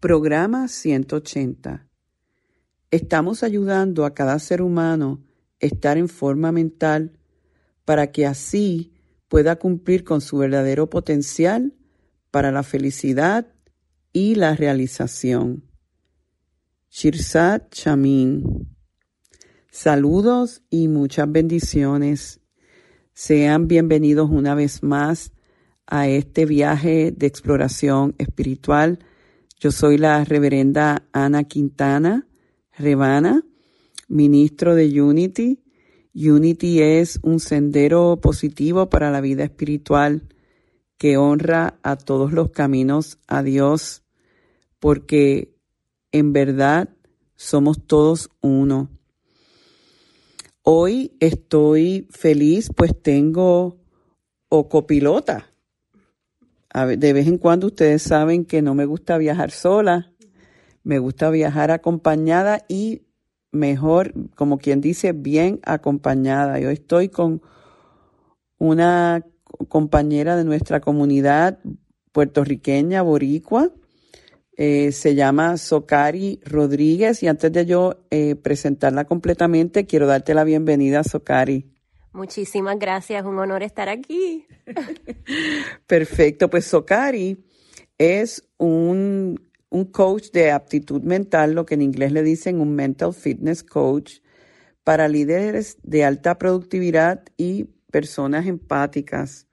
Programa 180. Estamos ayudando a cada ser humano a estar en forma mental para que así pueda cumplir con su verdadero potencial para la felicidad y la realización. Shirsat Chamin. Saludos y muchas bendiciones. Sean bienvenidos una vez más a este viaje de exploración espiritual yo soy la reverenda Ana Quintana Rebana, ministro de Unity. Unity es un sendero positivo para la vida espiritual que honra a todos los caminos a Dios, porque en verdad somos todos uno. Hoy estoy feliz, pues tengo o copilota de vez en cuando ustedes saben que no me gusta viajar sola, me gusta viajar acompañada y mejor, como quien dice, bien acompañada. Yo estoy con una compañera de nuestra comunidad puertorriqueña, boricua, eh, se llama Socari Rodríguez y antes de yo eh, presentarla completamente, quiero darte la bienvenida, Socari. Muchísimas gracias, un honor estar aquí. Perfecto, pues Sokari es un, un coach de aptitud mental, lo que en inglés le dicen un mental fitness coach, para líderes de alta productividad y personas empáticas.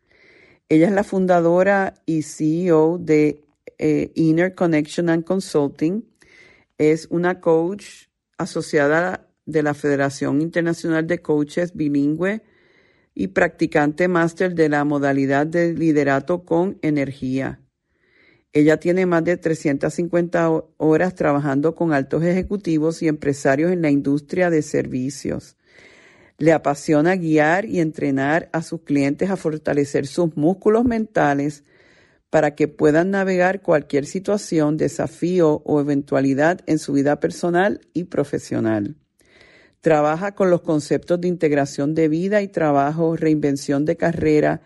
Ella es la fundadora y CEO de eh, Inner Connection and Consulting. Es una coach asociada de la Federación Internacional de Coaches Bilingüe y practicante máster de la modalidad de liderato con energía. Ella tiene más de 350 horas trabajando con altos ejecutivos y empresarios en la industria de servicios. Le apasiona guiar y entrenar a sus clientes a fortalecer sus músculos mentales para que puedan navegar cualquier situación, desafío o eventualidad en su vida personal y profesional. Trabaja con los conceptos de integración de vida y trabajo, reinvención de carrera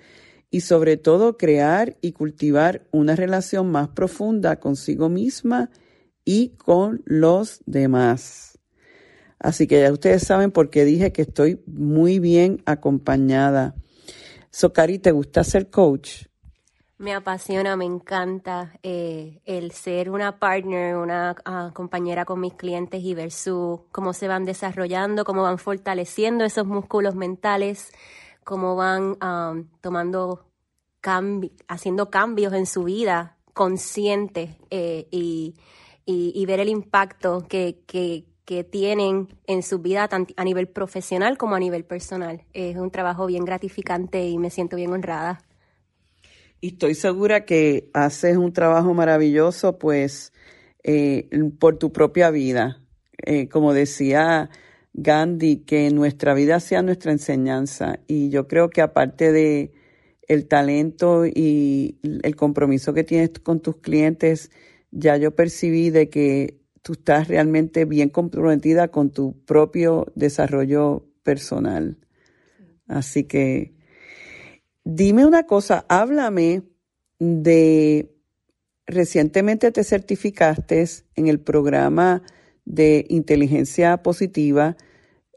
y sobre todo crear y cultivar una relación más profunda consigo misma y con los demás. Así que ya ustedes saben por qué dije que estoy muy bien acompañada. Socari, ¿te gusta ser coach? Me apasiona, me encanta eh, el ser una partner, una ah, compañera con mis clientes y ver su, cómo se van desarrollando, cómo van fortaleciendo esos músculos mentales, cómo van tomando cambios, haciendo cambios en su vida consciente eh, y, ver el impacto que, que, tienen en su vida a nivel profesional como a nivel personal. Es un trabajo bien gratificante y me siento bien honrada. Y estoy segura que haces un trabajo maravilloso, pues, eh, por tu propia vida. Eh, como decía Gandhi, que nuestra vida sea nuestra enseñanza. Y yo creo que aparte de el talento y el compromiso que tienes con tus clientes, ya yo percibí de que tú estás realmente bien comprometida con tu propio desarrollo personal. Así que Dime una cosa, háblame de recientemente te certificaste en el programa de inteligencia positiva.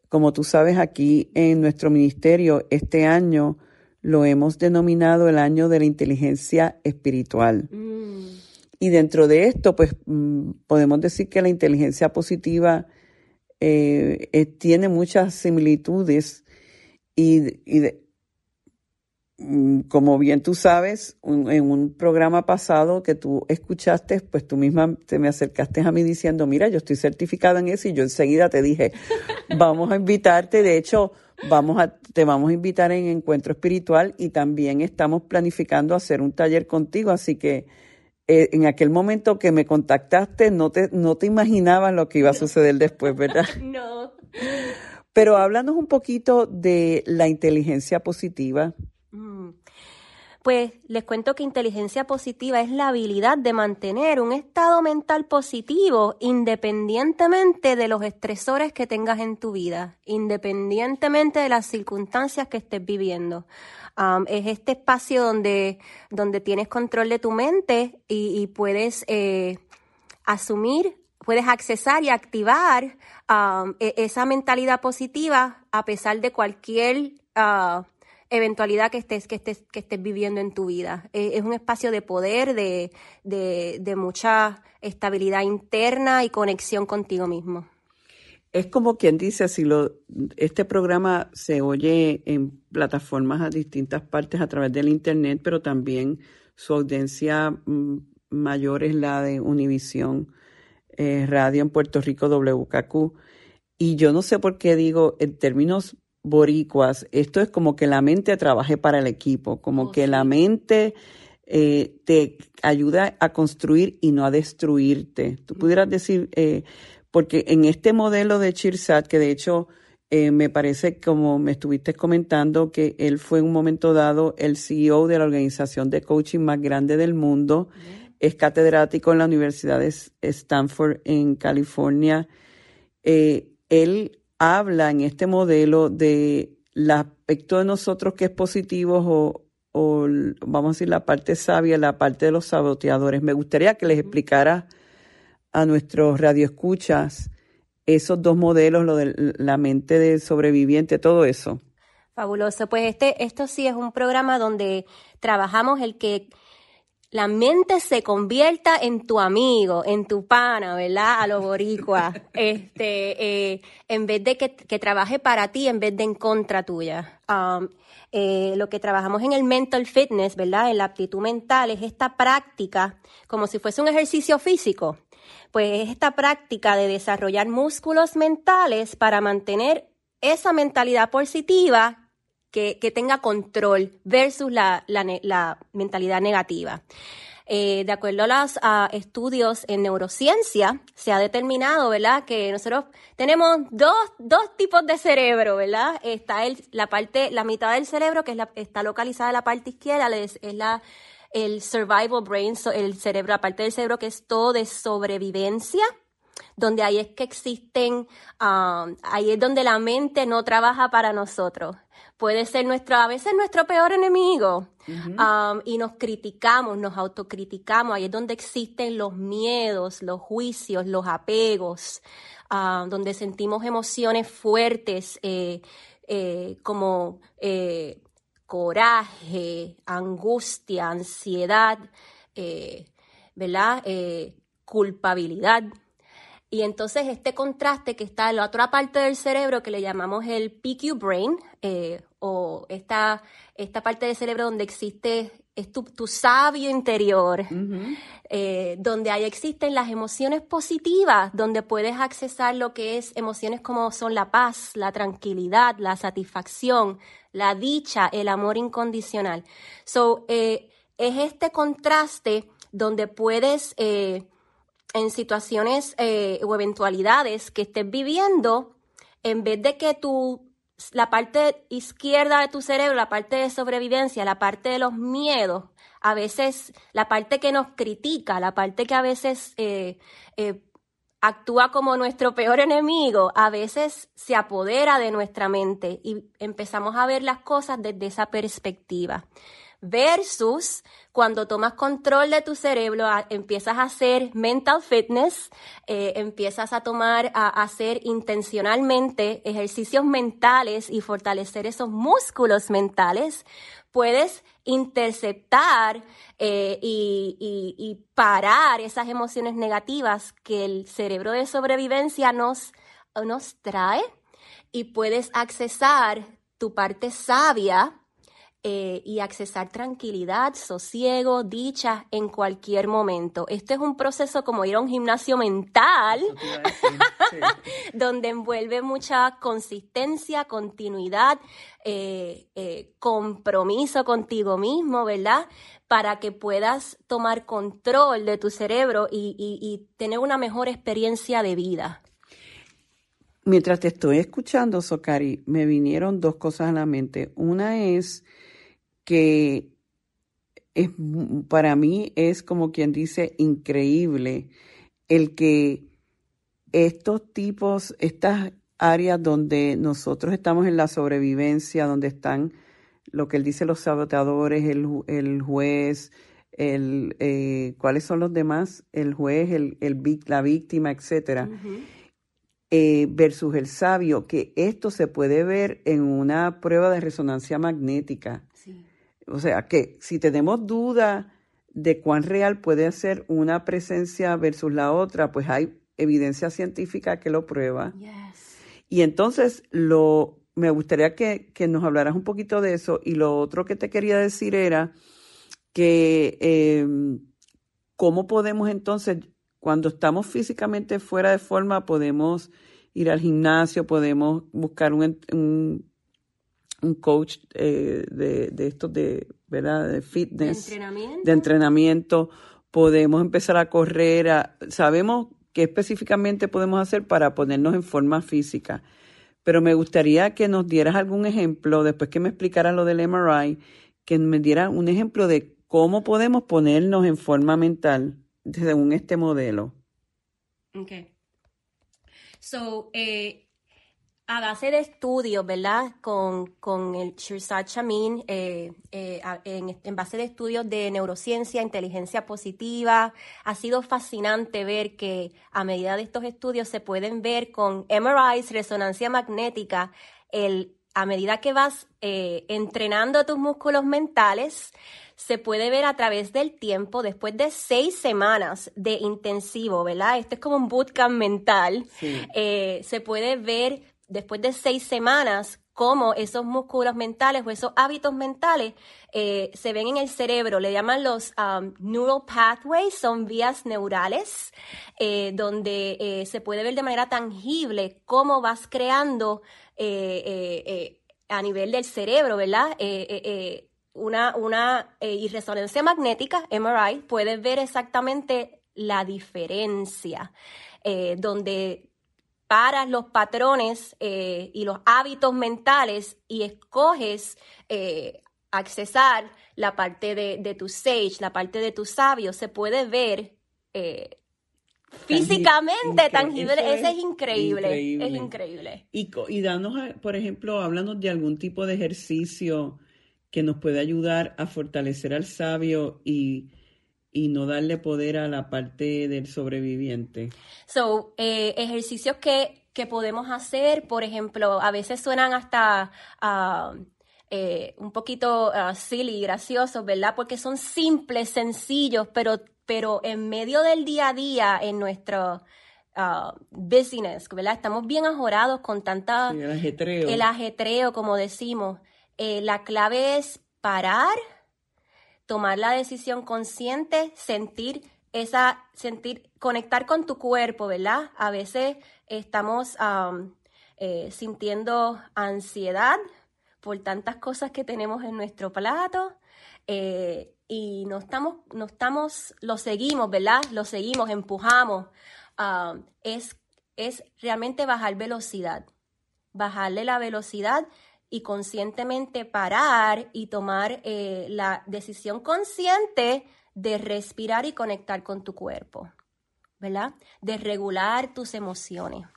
Como tú sabes, aquí en nuestro ministerio este año lo hemos denominado el año de la inteligencia espiritual. Mm. Y dentro de esto, pues mm, podemos decir que la inteligencia positiva eh, eh, tiene muchas similitudes y, y como bien tú sabes, en un programa pasado que tú escuchaste, pues tú misma te me acercaste a mí diciendo, mira, yo estoy certificada en eso y yo enseguida te dije, vamos a invitarte, de hecho, vamos a, te vamos a invitar en encuentro espiritual y también estamos planificando hacer un taller contigo, así que eh, en aquel momento que me contactaste no te, no te imaginabas lo que iba a suceder después, ¿verdad? no. Pero háblanos un poquito de la inteligencia positiva. Pues les cuento que inteligencia positiva es la habilidad de mantener un estado mental positivo independientemente de los estresores que tengas en tu vida, independientemente de las circunstancias que estés viviendo. es este espacio donde, donde tienes control de tu mente y, puedes eh, asumir, puedes accesar y activar e, esa mentalidad positiva a pesar de cualquier uh, eventualidad que estés, que estés, que estés viviendo en tu vida. E, es un espacio de poder, de, de, mucha estabilidad interna y conexión contigo mismo. Es como quien dice, si lo, este programa se oye en plataformas a distintas partes a través del Internet, pero también su audiencia mm, mayor es la de Univisión eh, Radio en Puerto Rico, WKQ. Y yo no sé por qué digo, en términos boricuas, esto es como que la mente trabaje para el equipo, como oh, que la mente eh, te ayuda a construir y no a destruirte. Tú pudieras decir, eh, porque en este modelo de Chirsat, que de hecho eh, me parece como me estuviste comentando que él fue en un momento dado el CEO de la organización de coaching más grande del mundo, es catedrático en la Universidad de Stanford en California. él habla en este modelo de el aspecto de nosotros que es positivo o, o, vamos a decir la parte sabia, la parte de los saboteadores. Me gustaría que les explicara a nuestros radioescuchas esos dos modelos, lo de la mente del sobreviviente, todo eso. Fabuloso. Pues este, esto sí es un programa donde trabajamos el que la mente se convierta en tu amigo, en tu pana, ¿verdad? A los boricuas. este, eh, en vez de que, trabaje para ti, en vez de en contra tuya. Um, eh, lo que trabajamos en el mental fitness, ¿verdad? En la aptitud mental, es esta práctica, como si fuese un ejercicio físico. Pues es esta práctica de desarrollar músculos mentales para mantener esa mentalidad positiva que, tenga control versus la, mentalidad negativa. Eh, de acuerdo a los estudios en neurociencia, se ha determinado, ¿verdad?, que nosotros tenemos dos, tipos de cerebro, ¿verdad? Está el, la parte, la mitad del cerebro que está localizada en la parte izquierda, es, la, el survival brain, el cerebro, la parte del cerebro que es todo de sobrevivencia, donde ahí es que existen, um, ahí es donde la mente no trabaja para nosotros puede ser nuestro, a veces nuestro peor enemigo. Um, y nos criticamos, nos autocriticamos. Ahí es donde existen los miedos, los juicios, los apegos, um, donde sentimos emociones fuertes eh, eh, como eh, coraje, angustia, ansiedad, ¿verdad? culpabilidad. Y entonces este contraste que está en la otra parte del cerebro que le llamamos el PQ brain, eh, o esta, esta parte del cerebro donde existe es tu, sabio interior, eh, donde ahí existen las emociones positivas, donde puedes accesar lo que es emociones como son la paz, la tranquilidad, la satisfacción, la dicha, el amor incondicional. So, eh, es este contraste donde puedes en situaciones eh, o eventualidades que estés viviendo, en vez de que tu, la parte izquierda de tu cerebro, la parte de sobrevivencia, la parte de los miedos, a veces la parte que nos critica, la parte que a veces eh, eh, actúa como nuestro peor enemigo, a veces se apodera de nuestra mente y empezamos a ver las cosas desde esa perspectiva versus cuando tomas control de tu cerebro, empiezas a hacer mental fitness, eh, empiezas a tomar, a, hacer intencionalmente ejercicios mentales y fortalecer esos músculos mentales, puedes interceptar eh, y, parar esas emociones negativas que el cerebro de sobrevivencia nos, nos trae y puedes accesar tu parte sabia eh, y accesar tranquilidad, sosiego, dicha en cualquier momento. Este es un proceso como ir a un gimnasio mental. donde envuelve mucha consistencia, continuidad, eh, eh, compromiso contigo mismo, ¿verdad? Para que puedas tomar control de tu cerebro y tener una mejor experiencia de vida. Mientras te estoy escuchando, Sokari, me vinieron dos cosas a la mente. Una es que es, para mí es como quien dice increíble el que estos tipos, estas áreas donde nosotros estamos en la sobrevivencia, donde están lo que él dice los saboteadores, el, el juez, el, eh, ¿cuáles son los demás? El juez, el, el la víctima, etcétera. Eh, versus el sabio, que esto se puede ver en una prueba de resonancia magnética. O sea, que si tenemos duda de cuán real puede ser una presencia versus la otra, pues hay evidencia científica que lo prueba. Y entonces lo, me gustaría que, nos hablaras un poquito de eso. Y lo otro que te quería decir era que em, cómo podemos entonces cuando estamos físicamente fuera de forma, podemos ir al gimnasio, podemos buscar un, un, coach eh, de, de estos de, ¿verdad? de fitness, de entrenamiento. Podemos empezar a correr. sabemos qué específicamente podemos hacer para ponernos en forma física. Pero me gustaría que nos dieras algún ejemplo, después que me explicaras lo del MRI, que me dieras un ejemplo de cómo podemos ponernos en forma mental según este modelo. Ok. So, eh, a base de estudios, ¿verdad? Con, con el Shirzad Chamin, eh, eh, en, en, base de estudios de neurociencia, inteligencia positiva, ha sido fascinante ver que a medida de estos estudios se pueden ver con MRIs, resonancia magnética, el, a medida que vas entrenando tus músculos mentales, se puede ver a través del tiempo, después de seis semanas de intensivo, ¿verdad? Este es como un bootcamp mental. Eh, se puede ver después de seis semanas cómo esos músculos mentales o esos hábitos mentales eh, se ven en el cerebro. Le llaman los um, neural pathways, son vías neurales, eh, donde se puede ver de manera tangible cómo vas creando a nivel del cerebro, ¿verdad? una, una eh, resonancia magnética, MRI, puedes ver exactamente la diferencia, eh, donde paras los patrones eh, y los hábitos mentales y escoges accesar la parte de, tu sage, la parte de tu sabio, se puede ver físicamente tangible. Ese es increíble, Es increíble. Y, y danos, por ejemplo, hablando de algún tipo de ejercicio que nos puede ayudar a fortalecer al sabio y, no darle poder a la parte del sobreviviente. So, eh, ejercicios que, podemos hacer, por ejemplo, a veces suenan hasta eh, un poquito uh, silly, graciosos, ¿verdad? Porque son simples, sencillos, pero, pero en medio del día a día, en nuestro ah, business, ¿verdad? Estamos bien ajorados con tanta... el ajetreo. El ajetreo, como decimos. Eh, la clave es parar, tomar la decisión consciente, sentir esa, sentir, conectar con tu cuerpo, ¿verdad? A veces estamos eh, sintiendo ansiedad por tantas cosas que tenemos en nuestro plato eh, y no estamos, no estamos, lo seguimos, ¿verdad? Lo seguimos, empujamos. es, es realmente bajar velocidad, bajarle la velocidad y conscientemente parar y tomar eh, la decisión consciente de respirar y conectar con tu cuerpo, ¿verdad? De regular tus emociones.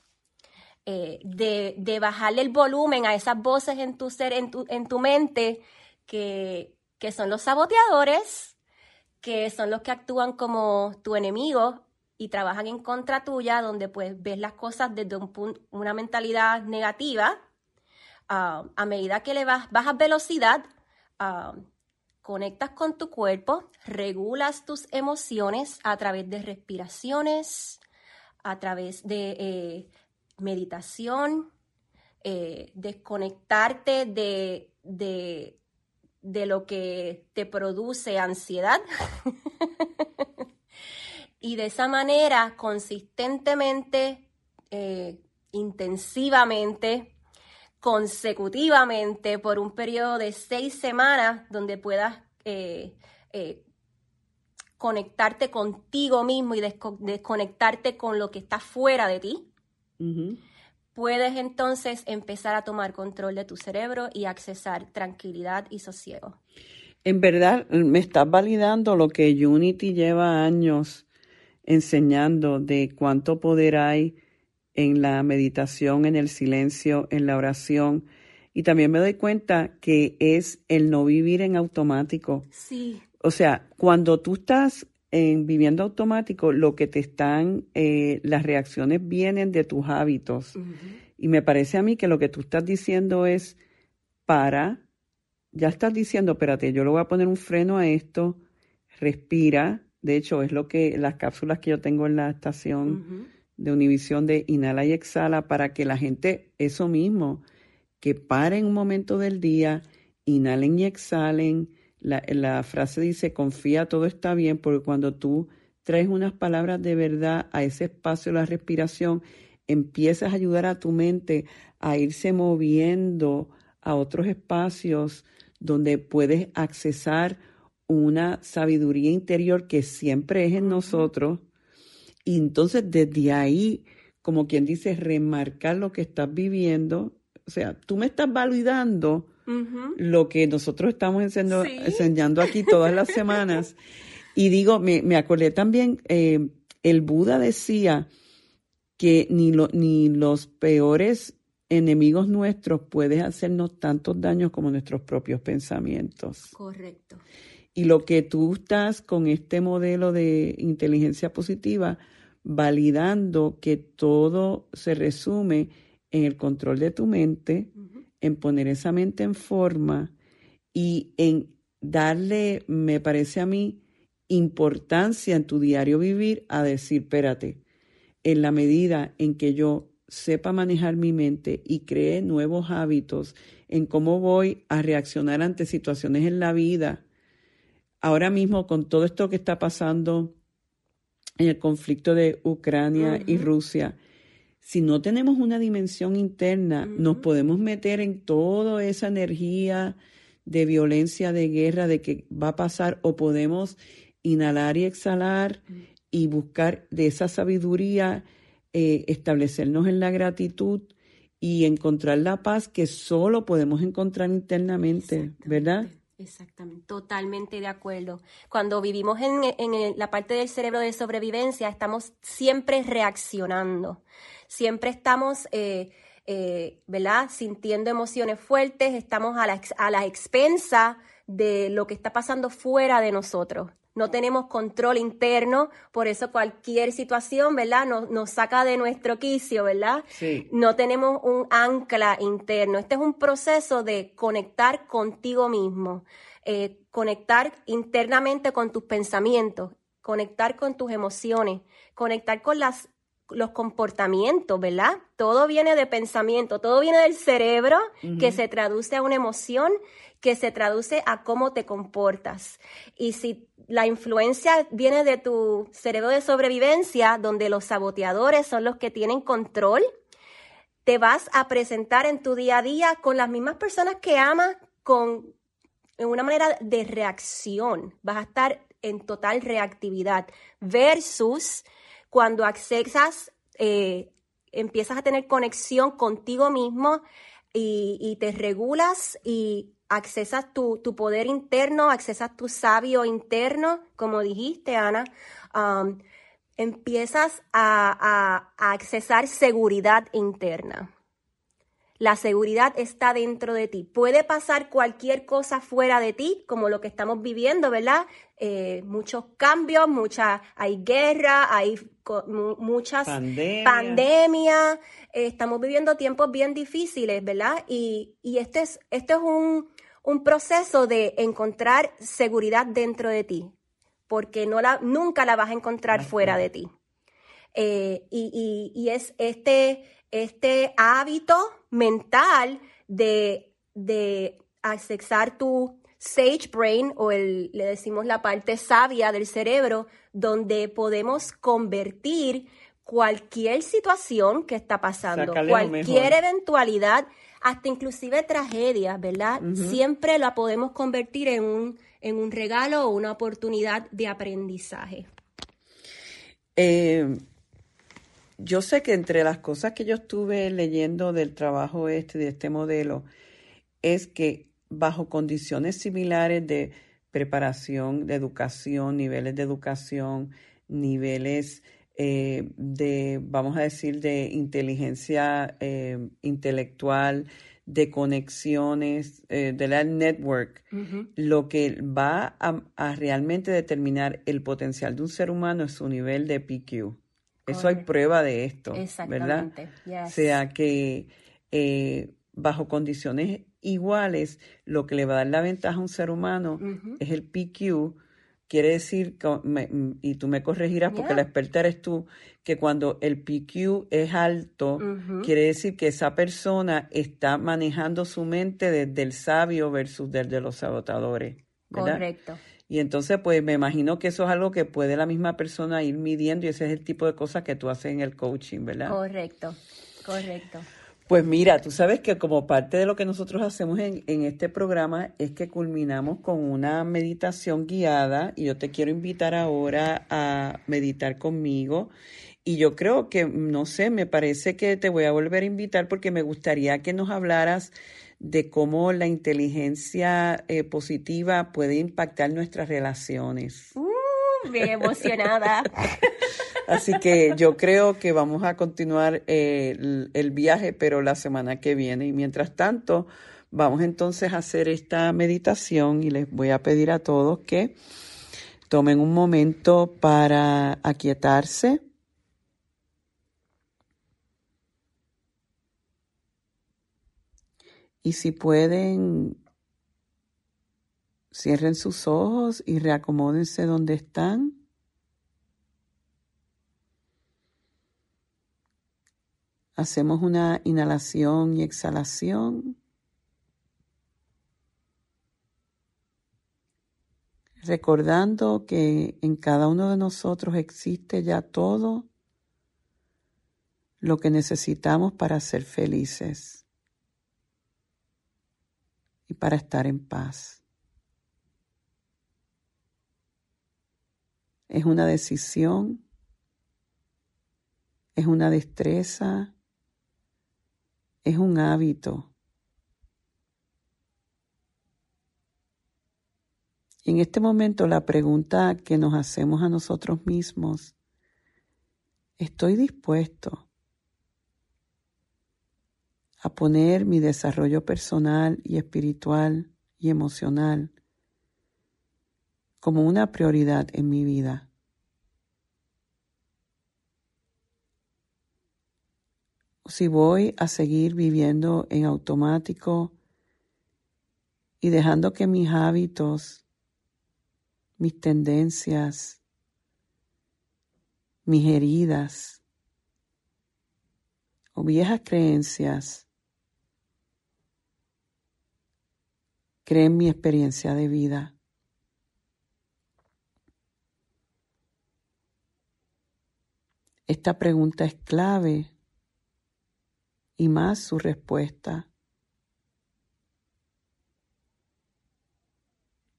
Eh, de, bajarle el volumen a esas voces en tu ser, en tu, en tu mente, que, que son los saboteadores, que son los que actúan como tu enemigo y trabajan en contra tuya, donde pues ves las cosas desde un una mentalidad negativa a medida que le vas, bajas velocidad, conectas con tu cuerpo, regulas tus emociones a través de respiraciones, a través de eh, meditación, eh, desconectarte de, de, de lo que te produce ansiedad. y de esa manera, consistentemente, eh, intensivamente, consecutivamente, por un periodo de seis semanas, donde puedas eh, eh, conectarte contigo mismo y desconectarte con lo que está fuera de ti, puedes entonces empezar a tomar control de tu cerebro y accesar tranquilidad y sosiego. En verdad, me estás validando lo que Unity lleva años enseñando de cuánto poder hay en la meditación, en el silencio, en la oración. Y también me doy cuenta que es el no vivir en automático. Sí. O sea, cuando tú estás en viviendo automático, lo que te están, eh, las reacciones vienen de tus hábitos. Y me parece a mí que lo que tú estás diciendo es, para, ya estás diciendo, espérate, yo le voy a poner un freno a esto, respira. De hecho, es lo que las cápsulas que yo tengo en la estación de Univisión de inhala y exhala para que la gente, eso mismo, que paren un momento del día, inhalen y exhalen, la, frase dice, confía, todo está bien, porque cuando tú traes unas palabras de verdad a ese espacio de la respiración, empiezas a ayudar a tu mente a irse moviendo a otros espacios donde puedes accesar una sabiduría interior que siempre es en nosotros. Y entonces desde ahí, como quien dice, remarcar lo que estás viviendo. O sea, tú me estás validando lo que nosotros estamos enseñando, aquí todas las semanas. Y digo, me, me acordé también, eh, el Buda decía que ni, lo, ni los peores enemigos nuestros pueden hacernos tantos daños como nuestros propios pensamientos. Correcto. Y lo que tú estás con este modelo de inteligencia positiva, validando que todo se resume en el control de tu mente, en poner esa mente en forma y en darle, me parece a mí, importancia en tu diario vivir a decir, espérate, en la medida en que yo sepa manejar mi mente y cree nuevos hábitos en cómo voy a reaccionar ante situaciones en la vida, ahora mismo con todo esto que está pasando en el conflicto de Ucrania y Rusia, si no tenemos una dimensión interna, nos podemos meter en toda esa energía de violencia, de guerra, de que va a pasar, o podemos inhalar y exhalar y buscar de esa sabiduría, eh, establecernos en la gratitud y encontrar la paz que solo podemos encontrar internamente, ¿verdad? Exactamente, totalmente de acuerdo. Cuando vivimos en, en, la parte del cerebro de sobrevivencia, estamos siempre reaccionando siempre estamos, eh, eh, ¿verdad? Sintiendo emociones fuertes, estamos a la, a la expensa de lo que está pasando fuera de nosotros. No tenemos control interno, por eso cualquier situación, ¿verdad? Nos, nos saca de nuestro quicio, ¿verdad? Sí. No tenemos un ancla interno. Este es un proceso de conectar contigo mismo, eh, conectar internamente con tus pensamientos, conectar con tus emociones, conectar con las los comportamientos, ¿verdad? Todo viene de pensamiento, todo viene del cerebro que se traduce a una emoción, que se traduce a cómo te comportas. Y si la influencia viene de tu cerebro de sobrevivencia, donde los saboteadores son los que tienen control, te vas a presentar en tu día a día con las mismas personas que amas, con en una manera de reacción. Vas a estar en total reactividad versus cuando accesas, eh, empiezas a tener conexión contigo mismo y, te regulas y accesas tu, poder interno, accesas tu sabio interno, como dijiste, Ana, um, empiezas a, accesar seguridad interna. La seguridad está dentro de ti. Puede pasar cualquier cosa fuera de ti, como lo que estamos viviendo, ¿verdad? Eh, muchos cambios, mucha, hay guerra, hay muchas pandemias. Eh, estamos viviendo tiempos bien difíciles, ¿verdad? Y, este es, este es un, proceso de encontrar seguridad dentro de ti, porque no la, nunca la vas a encontrar fuera de ti. Eh, y, y, es este, este hábito mental de, de accesar tu sage brain o el, le decimos la parte sabia del cerebro, donde podemos convertir cualquier situación que está pasando, cualquier eventualidad, hasta inclusive tragedias, ¿verdad? Siempre la podemos convertir en un, en un regalo o una oportunidad de aprendizaje. Eh, yo sé que entre las cosas que yo estuve leyendo del trabajo este, de este modelo, es que bajo condiciones similares de preparación, de educación, niveles de educación, niveles eh, de, vamos a decir, de inteligencia eh, intelectual, de conexiones, eh, de la network, lo que va a, realmente determinar el potencial de un ser humano es su nivel de PQ. Eso hay prueba de esto, ¿verdad? O sea que bajo condiciones iguales, lo que le va a dar la ventaja a un ser humano es el PQ, Quiere decir, y tú me corregirás porque la experta eres tú, que cuando el PQ es alto, quiere decir que esa persona está manejando su mente desde el sabio versus desde los sabotadores. Correcto. Y entonces, pues me imagino que eso es algo que puede la misma persona ir midiendo y ese es el tipo de cosas que tú haces en el coaching, ¿verdad? Correcto, correcto. Pues mira, tú sabes que como parte de lo que nosotros hacemos en, este programa es que culminamos con una meditación guiada y yo te quiero invitar ahora a meditar conmigo. Y yo creo que, no sé, me parece que te voy a volver a invitar porque me gustaría que nos hablaras de cómo la inteligencia eh, positiva puede impactar nuestras relaciones. Uh, bien emocionada. Así que yo creo que vamos a continuar eh, el, viaje, pero la semana que viene. Y mientras tanto, vamos entonces a hacer esta meditación y les voy a pedir a todos que tomen un momento para aquietarse. Y si pueden, cierren sus ojos y reacomódense donde están. Hacemos una inhalación y exhalación. Recordando que en cada uno de nosotros existe ya todo lo que necesitamos para ser felices y para estar en paz. Es una decisión, es una destreza, es un hábito. Y en este momento la pregunta que nos hacemos a nosotros mismos, ¿estoy dispuesto a poner mi desarrollo personal y espiritual y emocional como una prioridad en mi vida? si voy a seguir viviendo en automático y dejando que mis hábitos, mis tendencias, mis heridas o viejas creencias creen mi experiencia de vida. Esta pregunta es clave y más su respuesta.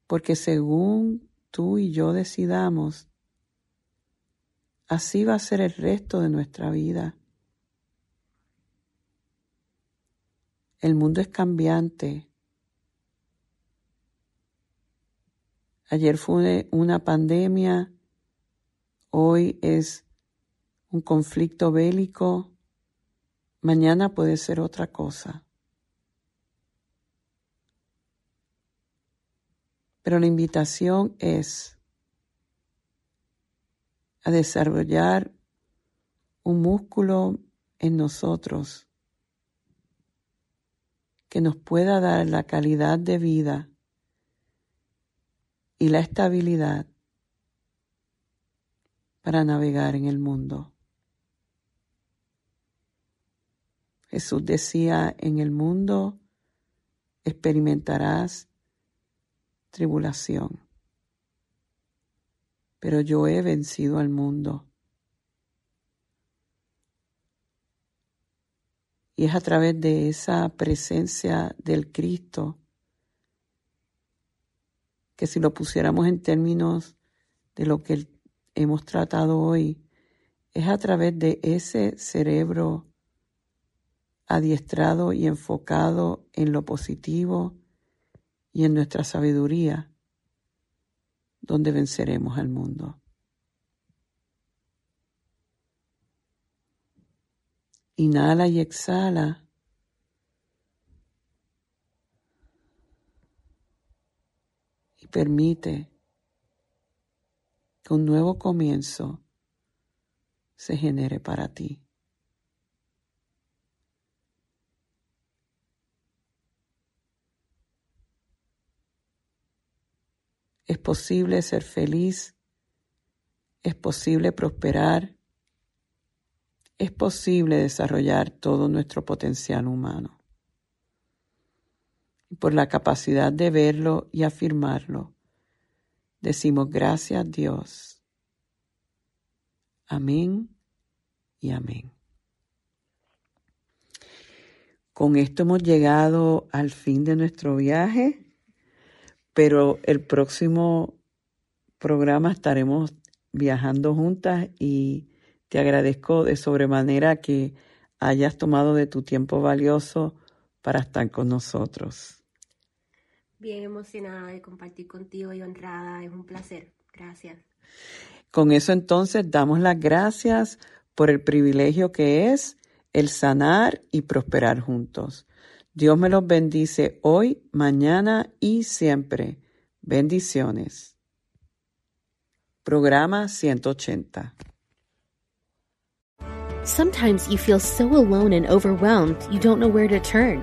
Porque según tú y yo decidamos, así va a ser el resto de nuestra vida. El mundo es cambiante. Ayer fue una pandemia, hoy es un conflicto bélico, Mañana puede ser otra cosa. Pero la invitación es a desarrollar un músculo en nosotros que nos pueda dar la calidad de vida y la estabilidad para navegar en el mundo. Jesús decía, en el mundo experimentarás tribulación, pero yo he vencido al mundo. Y es a través de esa presencia del Cristo que si lo pusiéramos en términos de lo que hemos tratado hoy, es a través de ese cerebro adiestrado y enfocado en lo positivo y en nuestra sabiduría, donde venceremos al mundo. Inhala y exhala. Y permite que un nuevo comienzo se genere para ti. Es posible ser feliz, es posible prosperar, es posible desarrollar todo nuestro potencial humano. Y por la capacidad de verlo y afirmarlo, decimos gracias Dios. Amén y amén. Con esto hemos llegado al fin de nuestro viaje pero el próximo programa estaremos viajando juntas y te agradezco de sobremanera que hayas tomado de tu tiempo valioso para estar con nosotros. Bien emocionada de compartir contigo y honrada, es un placer. Gracias. Con eso entonces damos las gracias por el privilegio que es el sanar y prosperar juntos. Dios me los bendice hoy, mañana y siempre. Bendiciones. Programa 180. Sometimes you feel so alone and overwhelmed you don't know where to turn.